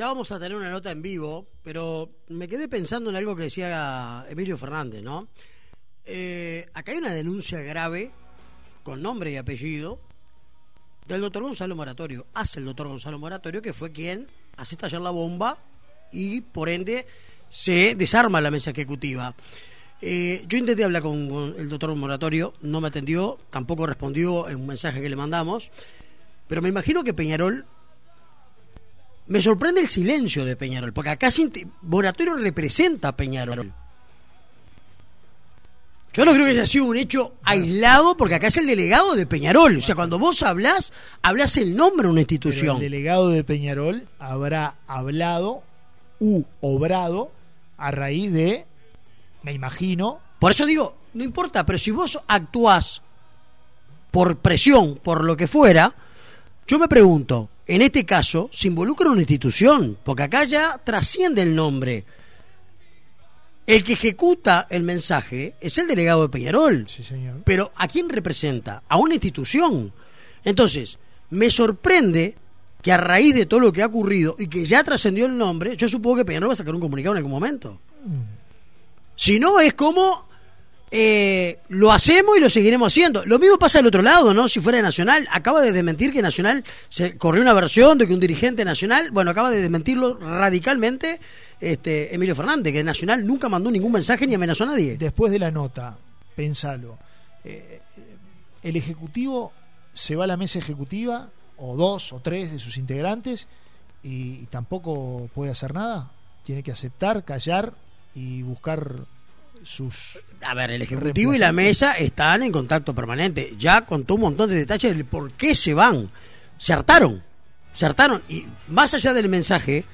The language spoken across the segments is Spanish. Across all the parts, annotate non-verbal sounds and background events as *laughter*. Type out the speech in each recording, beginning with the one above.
Ya vamos a tener una nota en vivo, pero me quedé pensando en algo que decía Emilio Fernández, ¿no? Eh, acá hay una denuncia grave, con nombre y apellido, del doctor Gonzalo Moratorio, hace el doctor Gonzalo Moratorio, que fue quien hace estallar la bomba y por ende se desarma la mesa ejecutiva. Eh, yo intenté hablar con, con el doctor Moratorio, no me atendió, tampoco respondió en un mensaje que le mandamos, pero me imagino que Peñarol me sorprende el silencio de Peñarol, porque acá Moratorio representa a Peñarol. Yo no creo que haya sido un hecho aislado, porque acá es el delegado de Peñarol. O sea, cuando vos hablas, hablas el nombre de una institución. el delegado de Peñarol habrá hablado u obrado a raíz de, me imagino. Por eso digo, no importa, pero si vos actuás por presión, por lo que fuera, yo me pregunto, en este caso, se involucra una institución, porque acá ya trasciende el nombre. El que ejecuta el mensaje es el delegado de Peñarol. Sí, señor. Pero ¿a quién representa? A una institución. Entonces, me sorprende que a raíz de todo lo que ha ocurrido y que ya trascendió el nombre, yo supongo que Peñarol va a sacar un comunicado en algún momento. Mm. Si no, es como eh, lo hacemos y lo seguiremos haciendo. Lo mismo pasa del otro lado, ¿no? Si fuera Nacional, acaba de desmentir que Nacional se corrió una versión de que un dirigente nacional, bueno, acaba de desmentirlo radicalmente este Emilio Fernández, que Nacional nunca mandó ningún mensaje ni amenazó a nadie. Después de la nota, pensalo, eh, el Ejecutivo se va a la mesa ejecutiva, o dos o tres de sus integrantes, y tampoco puede hacer nada. Tiene que aceptar, callar y buscar sus... A ver, el Ejecutivo y la mesa están en contacto permanente. Ya contó un montón de detalles del por qué se van. Se hartaron. Se hartaron. Y más allá del mensaje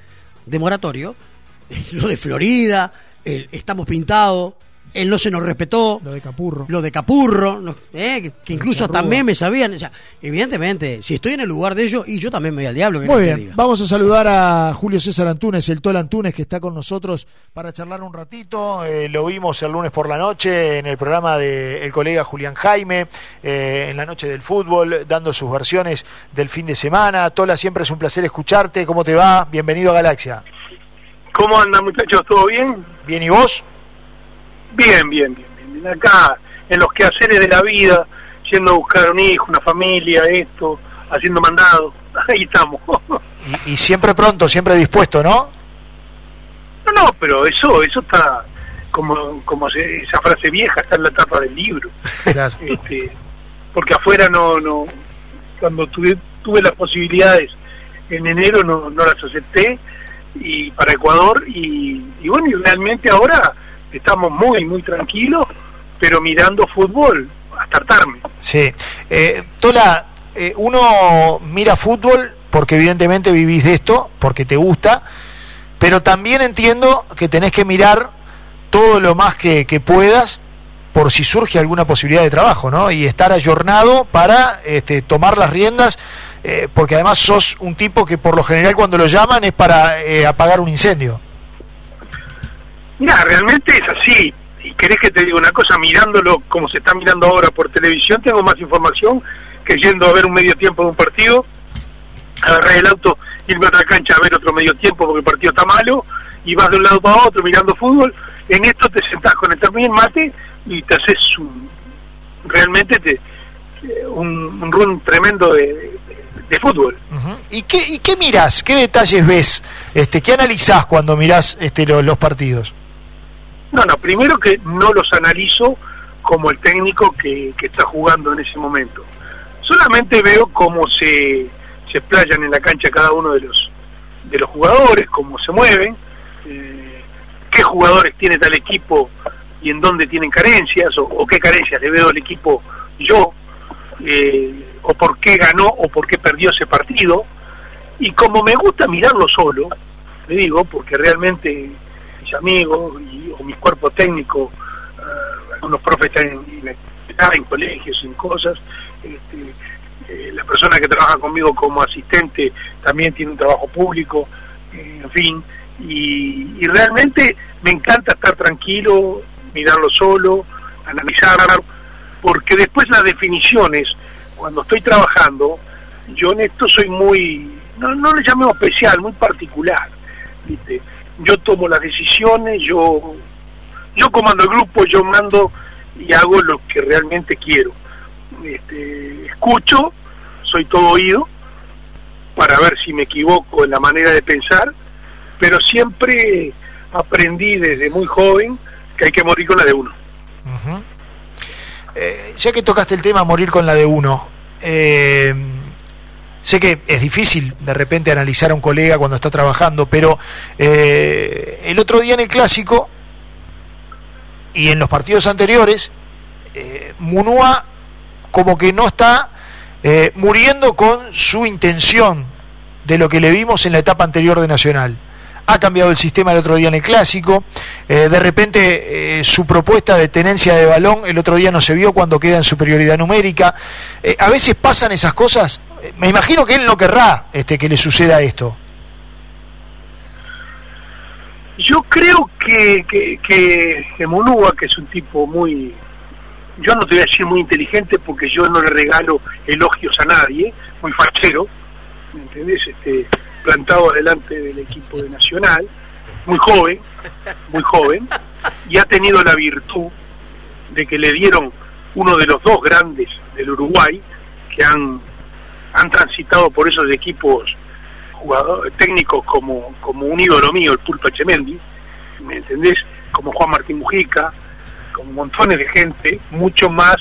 de moratorio, *laughs* lo de Florida, el estamos pintados, él no se nos respetó. Lo de Capurro. Lo de Capurro, eh, que, incluso también me sabían. O sea, evidentemente, si estoy en el lugar de ellos, y yo también me voy al diablo. Muy bien, vamos a saludar a Julio César Antunes, el Tol Antunes, que está con nosotros para charlar un ratito. Eh, lo vimos el lunes por la noche en el programa del colega Julián Jaime, eh, en la noche del fútbol, dando sus versiones del fin de semana. Tola, siempre es un placer escucharte. ¿Cómo te va? Bienvenido a Galaxia. ¿Cómo andan muchachos? ¿Todo bien? Bien, ¿y vos? Bien, bien, bien, Acá, en los quehaceres de la vida, yendo a buscar un hijo, una familia, esto, haciendo mandado. *laughs* Ahí estamos. y, siempre pronto, siempre dispuesto, ¿no? No, no, pero eso, eso está como, como esa frase vieja está en la tapa del libro. *laughs* Este, porque afuera no, no, cuando tuve, tuve las posibilidades en enero no, no las acepté y para Ecuador y, y bueno y realmente ahora estamos muy, muy tranquilos, pero mirando fútbol hasta hartarme. Sí. Eh, Tola, eh, uno mira fútbol porque evidentemente vivís de esto, porque te gusta, pero también entiendo que tenés que mirar todo lo más que, puedas por si surge alguna posibilidad de trabajo, ¿no? Y estar ayornado para este, tomar las riendas, eh, porque además sos un tipo que por lo general cuando lo llaman es para eh, apagar un incendio. Mira, realmente es así. Y querés que te diga una cosa, mirándolo como se está mirando ahora por televisión, tengo más información que yendo a ver un medio tiempo de un partido, agarrar el auto, irme a otra cancha a ver otro medio tiempo porque el partido está malo, y vas de un lado para otro mirando fútbol. En esto te sentás con el termín mate y te haces un, realmente te, un, run tremendo de, de, fútbol. ¿Y qué, ¿Y qué mirás? ¿Qué detalles ves? Este, ¿Qué analizás cuando mirás este, los partidos? No, no, primero que no los analizo como el técnico que, está jugando en ese momento. Solamente veo cómo se, se explayan en la cancha cada uno de los, de los jugadores, cómo se mueven, eh, qué jugadores tiene tal equipo y en dónde tienen carencias, o, qué carencias le veo al equipo yo, eh, o por qué ganó o por qué perdió ese partido. Y como me gusta mirarlo solo, le digo, porque realmente mis amigos y, o mis cuerpos técnicos, uh, algunos profes están en, en, colegios, en cosas, este, eh, la persona que trabaja conmigo como asistente también tiene un trabajo público, eh, en fin, y, realmente me encanta estar tranquilo, mirarlo solo, analizar, porque después las definiciones, cuando estoy trabajando, yo en esto soy muy, no, no le llamemos especial, muy particular ¿viste? Yo tomo las decisiones, yo, yo comando el grupo, yo mando y hago lo que realmente quiero. Este, escucho, soy todo oído para ver si me equivoco en la manera de pensar, pero siempre aprendí desde muy joven que hay que morir con la de uno. Eh, ya que tocaste el tema morir con la de uno, eh, sé que es difícil de repente analizar a un colega cuando está trabajando, pero eh, el otro día en el clásico y en los partidos anteriores, Munúa como que no está muriendo con su intención de lo que le vimos en la etapa anterior de Nacional ha cambiado el sistema el otro día en el clásico, eh, de repente eh, su propuesta de tenencia de balón el otro día no se vio cuando queda en superioridad numérica. Eh, a veces pasan esas cosas, me imagino que él no querrá este, que le suceda esto. Yo creo que, que, que, Monúa, que es un tipo muy, yo no te voy a decir muy inteligente porque yo no le regalo elogios a nadie, muy fachero, ¿me entendés? Este, plantado delante del equipo de Nacional, muy joven, muy joven, y ha tenido la virtud de que le dieron uno de los dos grandes del Uruguay que han, han transitado por esos equipos jugadores técnicos como, como un ídolo mío, el Pulpo Echemendi, ¿me entendés? Como Juan Martín Mujica, como montones de gente, mucho más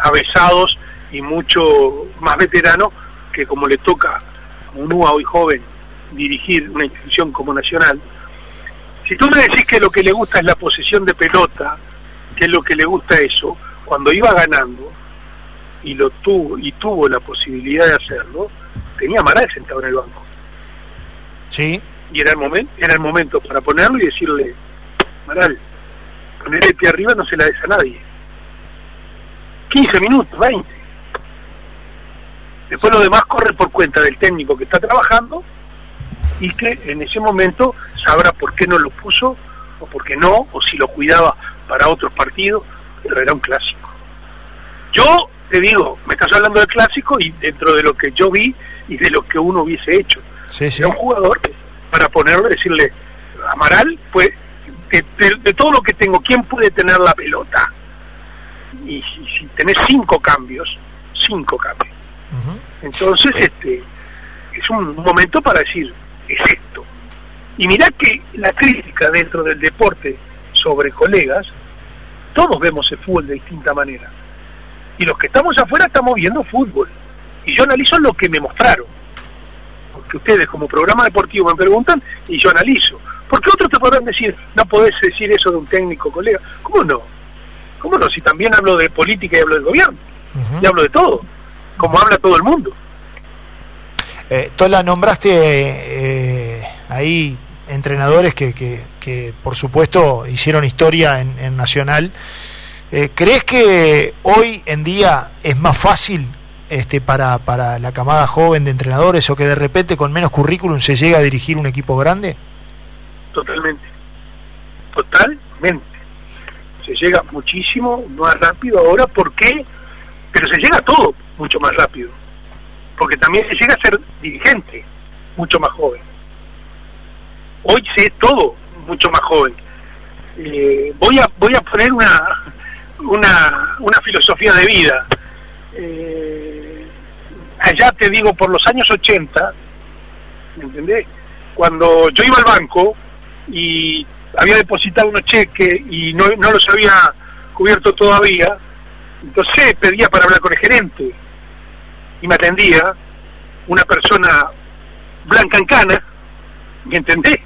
avesados y mucho más veteranos que como le toca un hoy joven dirigir una institución como Nacional, si tú me decís que lo que le gusta es la posesión de pelota, que es lo que le gusta eso, cuando iba ganando y lo tuvo y tuvo la posibilidad de hacerlo, tenía Maral sentado en el banco. Sí. Y era el momento, era el momento para ponerlo y decirle, Maral, ponerle pie arriba no se la des a nadie. 15 minutos, 20. Después lo demás corre por cuenta del técnico que está trabajando y que en ese momento sabrá por qué no lo puso o por qué no, o si lo cuidaba para otros partidos, pero era un clásico. Yo te digo, me estás hablando del clásico y dentro de lo que yo vi y de lo que uno hubiese hecho. Sí, Era un jugador para ponerlo, decirle, Amaral, pues de, todo lo que tengo, ¿quién puede tener la pelota? Y si, si tenés cinco cambios, cinco cambios entonces, este es un momento para decir, es esto. Y mirá que la crítica dentro del deporte sobre colegas, todos vemos el fútbol de distinta manera. Y los que estamos afuera estamos viendo fútbol. Y yo analizo lo que me mostraron. Porque ustedes como programa deportivo me preguntan y yo analizo. Porque otros te podrán decir, no podés decir eso de un técnico colega. ¿Cómo no? ¿Cómo no? Si también hablo de política y hablo del gobierno. Y hablo de todo como habla todo el mundo. Eh, Tola, nombraste eh, ahí entrenadores que, que, por supuesto hicieron historia en, Nacional. Eh, ¿Crees que hoy en día es más fácil este, para, para la camada joven de entrenadores o que de repente con menos currículum se llega a dirigir un equipo grande? Totalmente, totalmente. Se llega muchísimo más rápido ahora, ¿por qué? Pero se llega a todo mucho más rápido, porque también se llega a ser dirigente mucho más joven. Hoy sé todo mucho más joven. Eh, voy a voy a poner una una, una filosofía de vida. Eh, allá te digo, por los años 80, ¿me entendés? Cuando yo iba al banco y había depositado unos cheques y no, no los había cubierto todavía, entonces pedía para hablar con el gerente y me atendía una persona blanca en cana, ¿me entendés?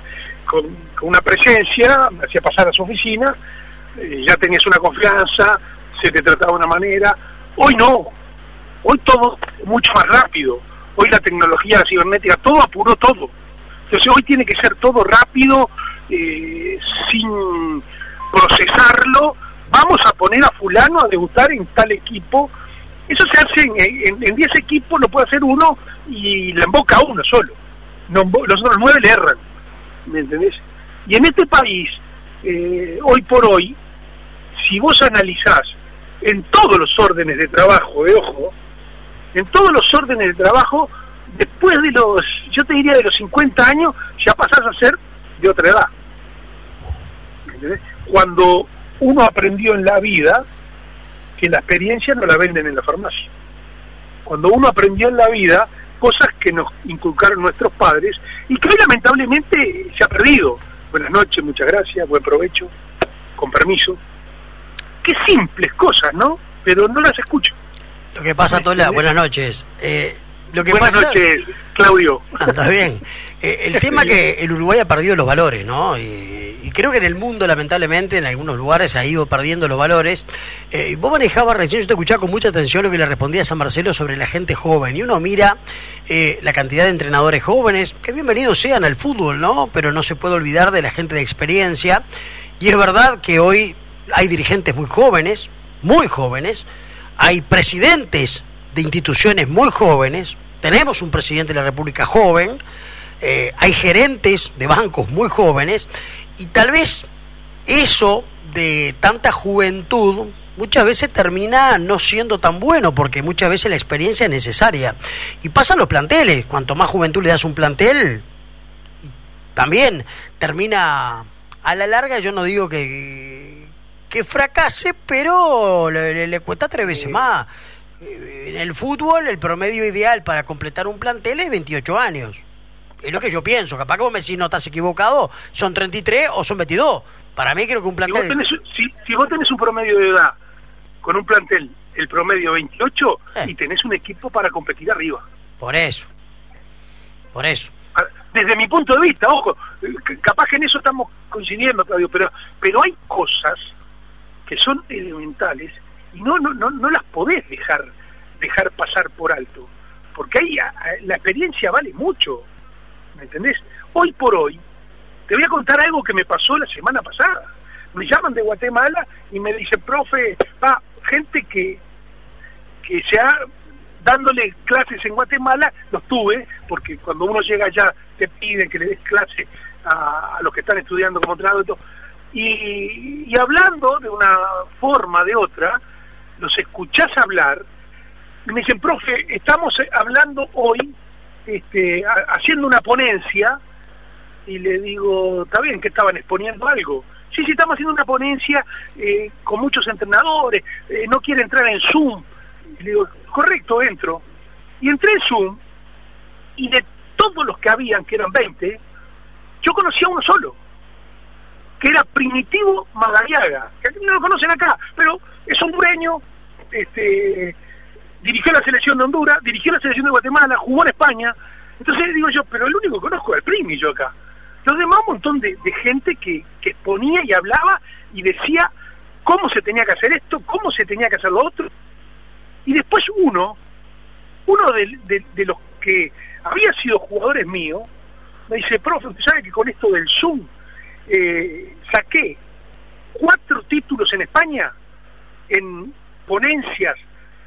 Con, una presencia, me hacía pasar a su oficina, eh, ya tenías una confianza, se te trataba de una manera. Hoy no, hoy todo mucho más rápido, hoy la tecnología la cibernética, todo apuró todo. Entonces hoy tiene que ser todo rápido, eh, sin procesarlo. Vamos a poner a fulano a debutar en tal equipo eso se hace en 10 equipos, lo puede hacer uno y la emboca uno solo. Los otros nueve le erran. ¿Me entendés? Y en este país, eh, hoy por hoy, si vos analizás en todos los órdenes de trabajo, de ojo, en todos los órdenes de trabajo, después de los, yo te diría de los 50 años, ya pasás a ser de otra edad. Cuando uno aprendió en la vida que la experiencia no la venden en la farmacia. Cuando uno aprendió en la vida cosas que nos inculcaron nuestros padres y que lamentablemente se ha perdido. Buenas noches, muchas gracias, buen provecho, con permiso. Qué simples cosas, ¿no? Pero no las escucho. Lo que pasa, Tola, buenas noches. Eh, lo que buenas noches, Claudio. Ah, está bien. Eh, el *laughs* tema que el Uruguay ha perdido los valores, ¿no? Y, creo que en el mundo, lamentablemente, en algunos lugares ha ido perdiendo los valores. Eh, vos manejabas recién, yo te escuchaba con mucha atención lo que le respondía a San Marcelo sobre la gente joven. Y uno mira eh, la cantidad de entrenadores jóvenes, que bienvenidos sean al fútbol, ¿no? Pero no se puede olvidar de la gente de experiencia. Y es verdad que hoy hay dirigentes muy jóvenes, muy jóvenes, hay presidentes de instituciones muy jóvenes, tenemos un presidente de la República joven, eh, hay gerentes de bancos muy jóvenes y tal vez eso de tanta juventud muchas veces termina no siendo tan bueno porque muchas veces la experiencia es necesaria. Y pasan los planteles, cuanto más juventud le das un plantel, también termina a la larga, yo no digo que, que fracase, pero le, le cuesta tres veces más. En el fútbol el promedio ideal para completar un plantel es 28 años es lo que yo pienso. Capaz que vos me decís, no estás equivocado, son 33 o son 22. Para mí creo que un plantel... Si vos tenés, un promedio de edad con un plantel, el promedio 28, eh. y tenés un equipo para competir arriba. Por eso. Por eso. Ah, desde mi punto de vista, ojo, capaz que en eso estamos coincidiendo, Claudio, pero, pero hay cosas que son elementales y no, no, no, no las podés dejar, dejar pasar por alto. Porque ahí la experiencia vale mucho. ¿Me entendés? Hoy por hoy, te voy a contar algo que me pasó la semana pasada. Me llaman de Guatemala y me dicen, profe, va, gente que, que se ha dándole clases en Guatemala, los tuve, porque cuando uno llega allá te piden que le des clase a, los que están estudiando como entrenador y, y hablando de una forma, de otra, los escuchás hablar, y me dicen, profe, estamos hablando hoy este, haciendo una ponencia y le digo, está bien que estaban exponiendo algo. Sí, sí, estamos haciendo una ponencia eh, con muchos entrenadores, eh, no quiere entrar en Zoom. Le digo, correcto, entro. Y entré en Zoom y de todos los que habían, que eran 20, yo conocía uno solo, que era Primitivo Magariaga, que no lo conocen acá, pero es hondureño, este, dirigió la selección de Honduras, dirigió la selección de Guatemala, jugó en España. Entonces digo yo, pero el único que conozco es el Primi yo acá. Los demás un montón de, gente que, que exponía y hablaba y decía cómo se tenía que hacer esto, cómo se tenía que hacer lo otro. Y después uno, uno de, los que había sido jugadores míos, me dice, profe, usted sabe que con esto del Zoom eh, saqué cuatro títulos en España en ponencias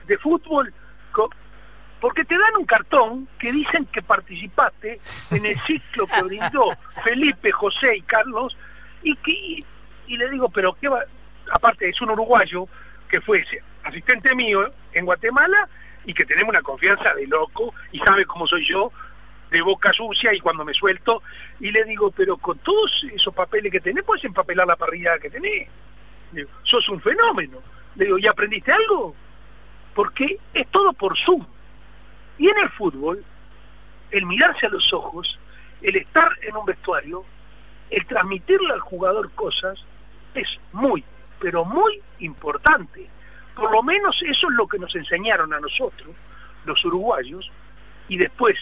de fútbol porque te dan un cartón que dicen que participaste en el ciclo que brindó Felipe, José y Carlos y que y, le digo, pero qué va, aparte es un uruguayo que fue asistente mío en Guatemala y que tenemos una confianza de loco y sabe cómo soy yo de boca sucia y cuando me suelto y le digo, pero con todos esos papeles que tenés puedes empapelar la parrilla que tenés. sos un fenómeno. Le digo, ¿y aprendiste algo? Porque es todo por Zoom. Y en el fútbol, el mirarse a los ojos, el estar en un vestuario, el transmitirle al jugador cosas, es muy, pero muy importante. Por lo menos eso es lo que nos enseñaron a nosotros, los uruguayos, y después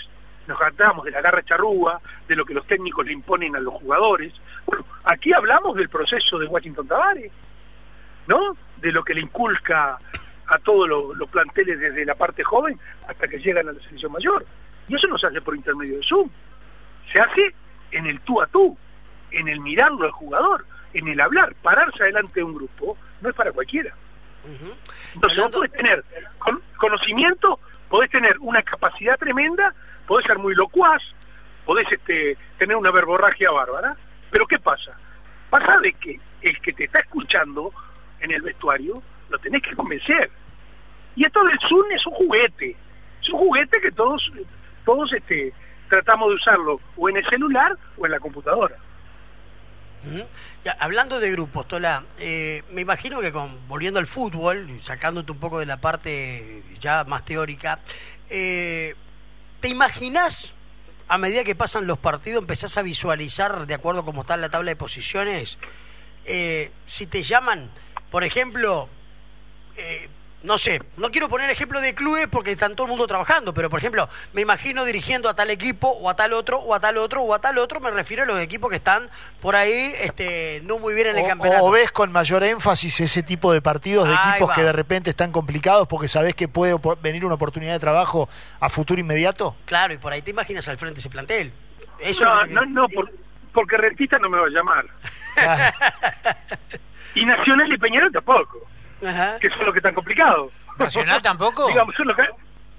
nos tratamos de la garra charrúa, de lo que los técnicos le imponen a los jugadores. Aquí hablamos del proceso de Washington Tavares, ¿no? De lo que le inculca a todos los, planteles desde la parte joven hasta que llegan a la selección mayor. Y eso no se hace por intermedio de Zoom. Se hace en el tú a tú, en el mirarlo al jugador, en el hablar, pararse adelante de un grupo, no es para cualquiera. Entonces vos podés tener conocimiento, podés tener una capacidad tremenda, podés ser muy locuaz, podés este, tener una verborragia bárbara, pero ¿qué pasa? Pasa de que el que te está escuchando en el vestuario lo tenés que convencer. Y esto del Zoom es un juguete, es un juguete que todos todos este, tratamos de usarlo o en el celular o en la computadora. Hablando de grupos, Tola, eh, me imagino que con, volviendo al fútbol, sacándote un poco de la parte ya más teórica, eh, ¿te imaginas a medida que pasan los partidos, empezás a visualizar, de acuerdo a cómo está la tabla de posiciones, eh, si te llaman, por ejemplo, eh, no sé, no quiero poner ejemplo de clubes porque están todo el mundo trabajando, pero por ejemplo, me imagino dirigiendo a tal equipo o a tal otro o a tal otro o a tal otro, me refiero a los equipos que están por ahí este, no muy bien en el O, campeonato. o ves con mayor énfasis ese tipo de partidos de Ahí equipos va. que de repente están complicados porque sabés que puede opor- venir una oportunidad de trabajo a futuro inmediato? Claro, y por ahí te imaginas al frente ese plantel. Eso no, no, no, por- porque Rentista no me va a llamar. *laughs* Ah, Y Nacional y Peñarol tampoco, Ajá. que son los que están complicados. ¿Nacional *laughs* tampoco? Digamos, son los que...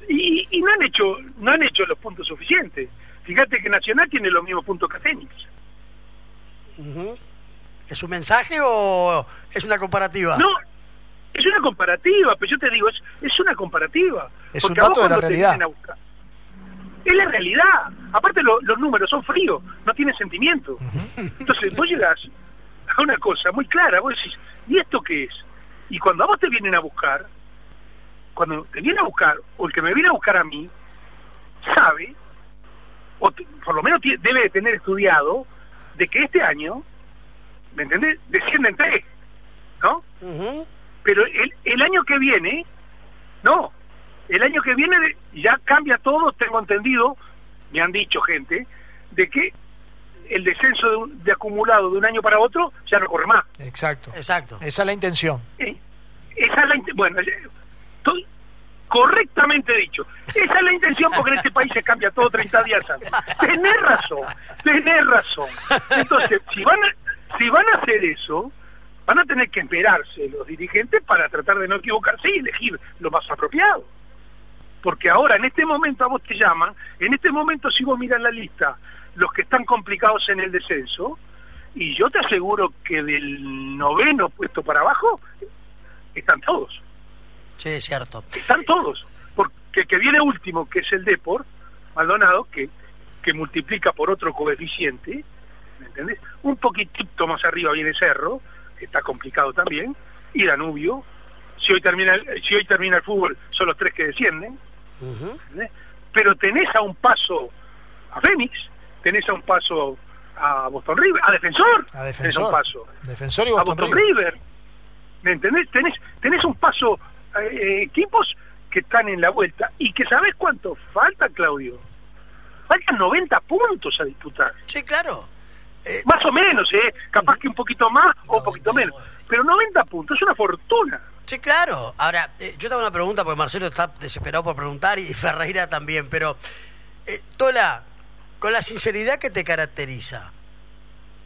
Y, y no han hecho no han hecho los puntos suficientes. Fíjate que Nacional tiene los mismos puntos que Fénix. Ujú. ¿Es un mensaje o es una comparativa? No, es una comparativa, pero yo te digo, es, es una comparativa. Es Porque un a vos dato de la realidad. vienen a buscar- Es la realidad. Aparte lo- los números son fríos, no tienen sentimiento. Entonces vos llegas a una cosa muy clara, vos decís, ¿y esto qué es? Y cuando a vos te vienen a buscar, cuando te viene a buscar, o el que me viene a buscar a mí, sabe, o te- por lo menos debe de tener estudiado, de que este año, ¿me entendés? Descienden tres, ¿no? Pero el, el año que viene, no. El año que viene ya cambia todo, tengo entendido, me han dicho gente, de que el descenso de, un- de acumulado de un año para otro ya no corre más. exacto. Exacto. Esa es la intención. Eh, Esa es la bueno, eh, estoy correctamente dicho. Esa es la intención porque en este país se cambia todo 30 días antes. Tenés razón, tenés razón. Entonces, si van a, si van a hacer eso, van a tener que esperarse los dirigentes para tratar de no equivocarse y elegir lo más apropiado. Porque ahora, en este momento, a vos te llaman, en este momento, si vos miras la lista, los que están complicados en el descenso, y yo te aseguro que del noveno puesto para abajo, están todos, Sí, es cierto. están todos. Porque el que viene último, que es el Depor, Maldonado, que, que multiplica por otro coeficiente, ¿me entendés? Un poquitito más arriba viene Cerro, que está complicado también, y Danubio. Si hoy termina el, si hoy termina el fútbol, son los tres que descienden. Pero tenés a un paso a Fénix, tenés a un paso a Boston River, a Defensor, A tenés defensor. un paso Defensor y a Boston Boston River. River. ¿Me entendés? Tenés, tenés un paso, eh, equipos que están en la vuelta y que sabés cuánto falta, Claudio. Faltan 90 puntos a disputar. Sí, claro. Eh, Más o menos, ¿eh? Capaz que un poquito más o un poquito menos. Pero 90 puntos es una fortuna. Sí, claro. Ahora, eh, yo te hago una pregunta porque Marcelo está desesperado por preguntar y *laughs* Ferreira también, pero eh, Tola, con la sinceridad que te caracteriza,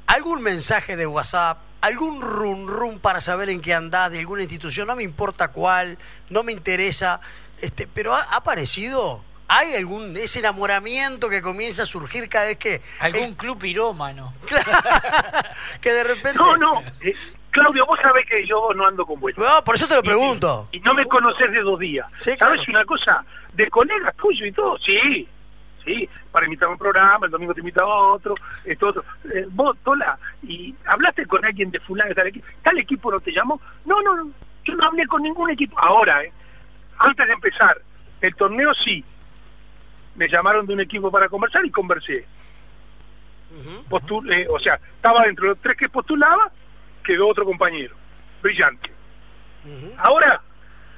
¿algún mensaje de WhatsApp, algún run run para saber en qué andás de alguna institución? No me importa cuál, no me interesa, este, pero ha, ha aparecido. ¿Hay algún ese enamoramiento que comienza a surgir cada vez que Algún eh, club pirómano. *laughs* que de repente No, no. eh, Claudio, vos sabés que yo no ando con vueltas. No, por eso te lo pregunto. Y, y no me conocés de dos días. Sí, ¿Sabes claro. una cosa? De colegas tuyos y todo, sí. Sí, para invitar a un programa, el domingo te invitaba a otro, esto otro. Eh, vos, Tola, y hablaste con alguien de fulano, tal equipo, tal equipo no te llamó. No, no, no, yo no hablé con ningún equipo. Ahora, eh, antes de empezar, el torneo sí. Me llamaron de un equipo para conversar y conversé. Ujú. Postul- eh, o sea, estaba dentro de los tres que postulaba, quedó otro compañero. Brillante. Ahora,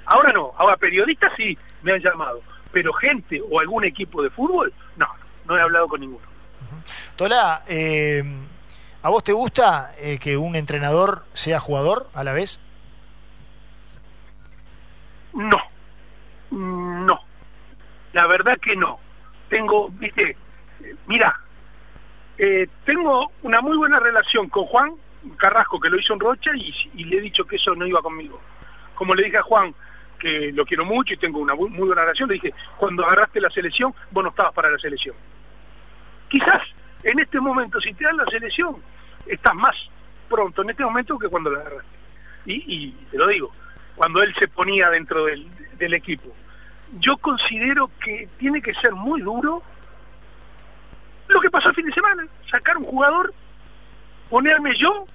ahora no, ahora periodistas sí me han llamado, pero gente o algún equipo de fútbol, no, no he hablado con ninguno. Tola, eh, ¿a vos te gusta eh, que un entrenador sea jugador a la vez? No, no, la verdad que no. Tengo, viste, mira, eh, tengo una muy buena relación con Juan Carrasco, que lo hizo en Rocha, y, y le he dicho que eso no iba conmigo. Como le dije a Juan, que lo quiero mucho y tengo una muy, buena relación, le dije, cuando agarraste la selección, vos no estabas para la selección. Quizás en este momento, si te dan la selección, estás más pronto en este momento que cuando la agarraste. Y, te lo digo, cuando él se ponía dentro del, equipo. yo considero que tiene que ser muy duro lo que pasó el fin de semana, sacar un jugador, ponerme yo,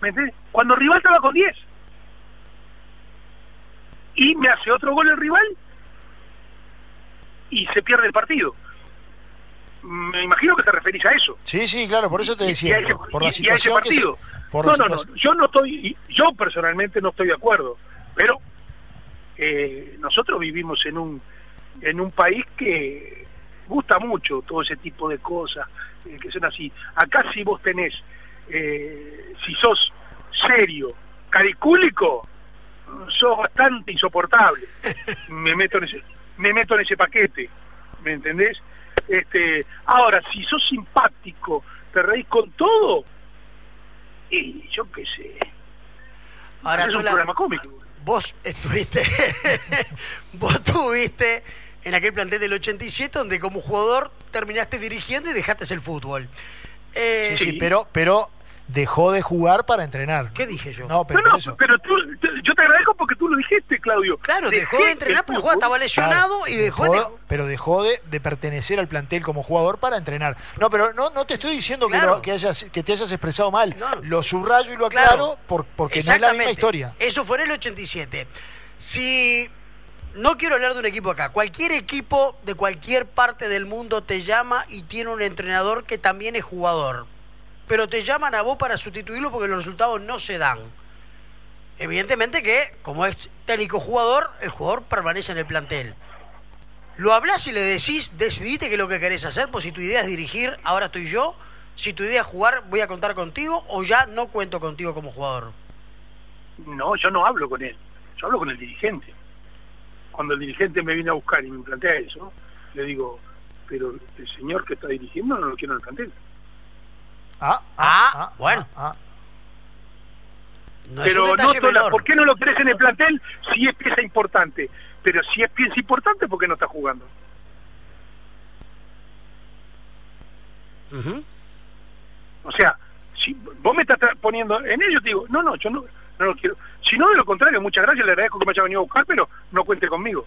¿me? Cuando rival estaba con 10 y me hace otro gol el rival y se pierde el partido. Me imagino que te referís a eso. Sí, sí, claro, por eso te decía, y a ese- por la situación que se- partido. por no, la no, no, yo no estoy, yo personalmente no estoy de acuerdo, pero eh, nosotros vivimos en un en un país que gusta mucho todo ese tipo de cosas eh, que son así. Acá si vos tenés, eh, si sos serio, caricúlico, sos bastante insoportable. *laughs* Me meto en ese, me meto en ese paquete, ¿me entendés? Este, ahora, si sos simpático, te reís con todo, y yo qué sé. Ahora, es un programa cómico. vos estuviste, *laughs* vos estuviste en aquel plantel del 87 donde como jugador terminaste dirigiendo y dejaste el fútbol. Eh, Sí, sí, pero, pero dejó de jugar para entrenar. ¿Qué dije yo? No, pero no, no, eso. pero tú, yo te agradezco porque tú lo dijiste, Claudio. Claro, dejó de entrenar porque estaba lesionado y dejó, Dejó- de... pero dejó de, de pertenecer al plantel como jugador para entrenar. No, pero no, no te estoy diciendo que, lo- que, hayas, que te hayas expresado mal. No. Lo subrayo y lo aclaro Claro. por- porque no es la misma historia. Eso fue en el 87. Si no quiero hablar de un equipo acá, cualquier equipo de cualquier parte del mundo te llama y tiene un entrenador que también es jugador, pero te llaman a vos para sustituirlo porque los resultados no se dan. Evidentemente que, como es técnico jugador, el jugador permanece en el plantel. Lo hablas y le decís, decidite qué es lo que querés hacer, pues si tu idea es dirigir, ahora estoy yo, si tu idea es jugar, voy a contar contigo, o ya no cuento contigo como jugador. No, yo no hablo con él, yo hablo con el dirigente. Cuando el dirigente me viene a buscar y me plantea eso, le digo, pero el señor que está dirigiendo no lo quiero en el plantel. Ah, Ah, bueno. ah, ah. No es pero no, menor. ¿por qué no lo querés en el plantel si es pieza importante? Pero si es pieza importante, ¿por qué no está jugando? Ujú. O sea, si vos me estás poniendo en ello, te digo, no, no, yo no, no lo quiero. Si no, de lo contrario, muchas gracias, le agradezco que me haya venido a buscar, pero no cuente conmigo.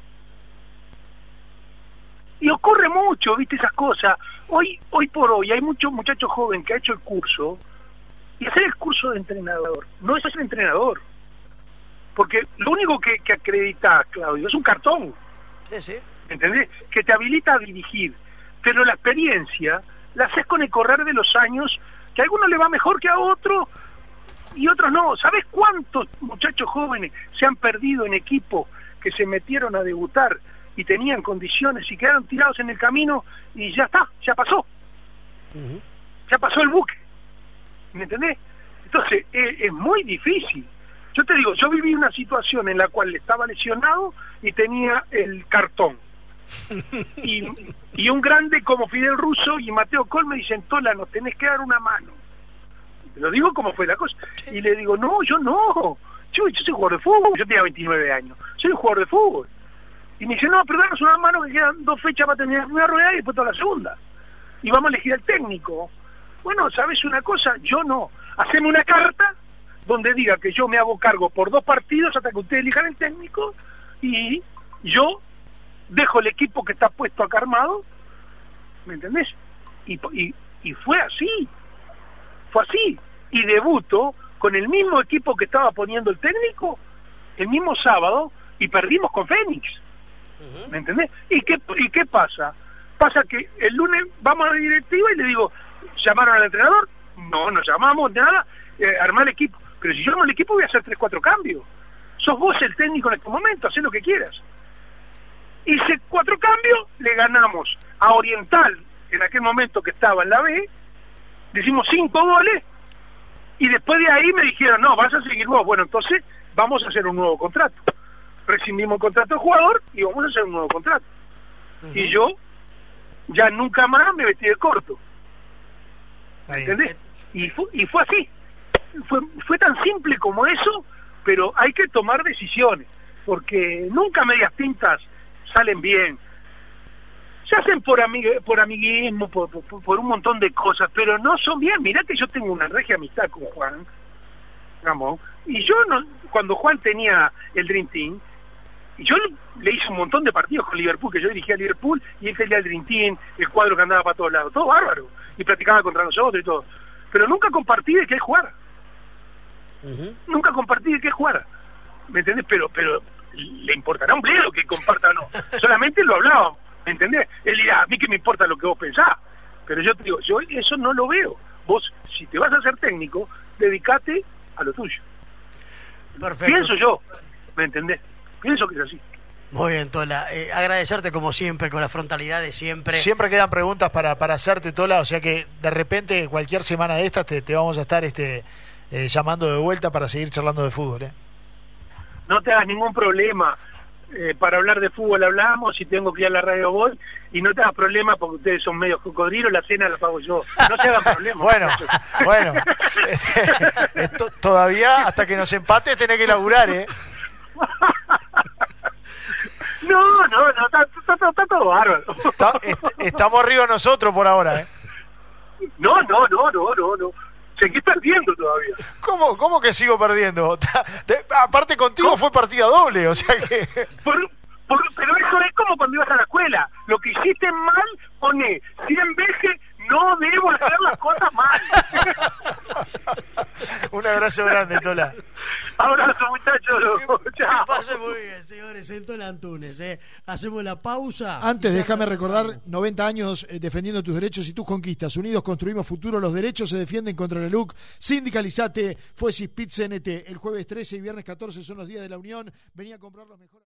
Y ocurre mucho, viste, esas cosas. Hoy, hoy por hoy, hay muchos muchachos jóvenes que ha hecho el curso, y hacer el curso de entrenador, no es ser entrenador. Porque lo único que, que acredita, Claudio, es un cartón. Sí, sí. ¿entendés? Que te habilita a dirigir. Pero la experiencia la haces con el correr de los años, que a algunos le va mejor que a otros y otros no. ¿Sabes cuántos muchachos jóvenes se han perdido en equipos que se metieron a debutar y tenían condiciones y quedaron tirados en el camino y ya está, ya pasó, ya pasó el buque? ¿Me entendés? Entonces, es, es muy difícil. Yo te digo, yo viví una situación en la cual estaba lesionado y tenía el cartón. *laughs* Y, y un grande como Fidel Russo y Mateo Col me dicen, Tola, nos tenés que dar una mano. Te lo digo como fue la cosa. Y le digo, no, yo no. Yo, yo soy jugador de fútbol, yo tenía 29 años. Soy un jugador de fútbol. Y me dice, no, pero danos una mano que quedan dos fechas para terminar la primera rueda y después toda la segunda. Y vamos a elegir al técnico. Bueno, ¿sabes una cosa? Yo no. Haceme una carta donde diga que yo me hago cargo por dos partidos hasta que ustedes elijan el técnico y yo dejo el equipo que está puesto acá armado, ¿me entendés? Y, y, y fue así, fue así. Y debuto con el mismo equipo que estaba poniendo el técnico el mismo sábado y perdimos con Fénix, ¿me entendés? ¿Y qué, ¿Y qué pasa? Pasa que el lunes vamos a la directiva y le digo, ¿llamaron al entrenador? No, no llamamos, nada, eh, armar el equipo. Pero si yo armo el equipo voy a hacer tres, cuatro cambios. Sos vos el técnico en este momento, haz lo que quieras. Hice cuatro cambios, le ganamos a Oriental, en aquel momento que estaba en la B, le hicimos cinco goles, y después de ahí me dijeron, no, vas a seguir vos. Bueno, entonces vamos a hacer un nuevo contrato. Rescindimos el contrato del jugador y vamos a hacer un nuevo contrato. Y yo ya nunca más me vestí de corto. ¿Entendés? Y fue, y fue así. Fue, fue tan simple como eso, pero hay que tomar decisiones, porque nunca medias tintas salen bien. Se hacen por, amigue- por amiguismo, por, por- por un montón de cosas, pero no son bien. Mirá que yo tengo una regia amistad con Juan, Ramón, y yo no, cuando Juan tenía el Dream Team, yo le hice un montón de partidos con Liverpool, que yo dirigía a Liverpool, y él salía el Dream Team, el cuadro que andaba para todos lados, todo bárbaro, y practicaba contra nosotros y todo. Pero nunca compartí de qué jugar, nunca compartí de qué jugar, ¿me entendés? Pero, pero le importará un bledo que comparta o no, *laughs* solamente lo hablábamos, ¿me entendés? Él dirá, a mí que me importa lo que vos pensás, pero yo te digo, yo eso no lo veo. Vos, si te vas a ser técnico, dedicate a lo tuyo. Perfecto. Pienso yo, ¿me entendés? Pienso que es así. Muy bien, Tola. Eh, agradecerte como siempre, con la frontalidad de siempre. Siempre quedan preguntas para, para hacerte, Tola, o sea que de repente cualquier semana de estas te, te vamos a estar este eh, llamando de vuelta para seguir charlando de fútbol. ¿eh? No te hagas ningún problema. Eh, para hablar de fútbol hablamos, si tengo que ir a la radio voy, y no te hagas problema porque ustedes son medios cocodrilos, la cena la pago yo. No se hagan *laughs* problema. Bueno, bueno, *laughs* este, to- todavía hasta que nos empate tenés que laburar, ¿eh? No, no, está, está- está- está todo bárbaro. Estamos arriba nosotros por ahora, ¿eh? No, no, no, no, no, no. Seguí perdiendo todavía. ¿Cómo, cómo que sigo perdiendo? *laughs* De- aparte contigo fue partida doble, o sea que... *laughs* Por- por- pero eso es como cuando ibas a la escuela. Lo que hiciste mal, pone 100 veces, no debo hacer las cosas mal. *laughs* Un abrazo grande, Tola. Abrazo, muchachos. Que *laughs* muy bien, señores. El Tola Antunes. ¿eh? Hacemos la pausa. Antes, déjame recordar 90 años eh, defendiendo tus derechos y tus conquistas. Unidos construimos futuro. Los derechos se defienden contra la LUC. Sindicalizate. Fue Pit CNT. El jueves 13 y viernes 14 son los días de la Unión. Venía a comprar los mejores.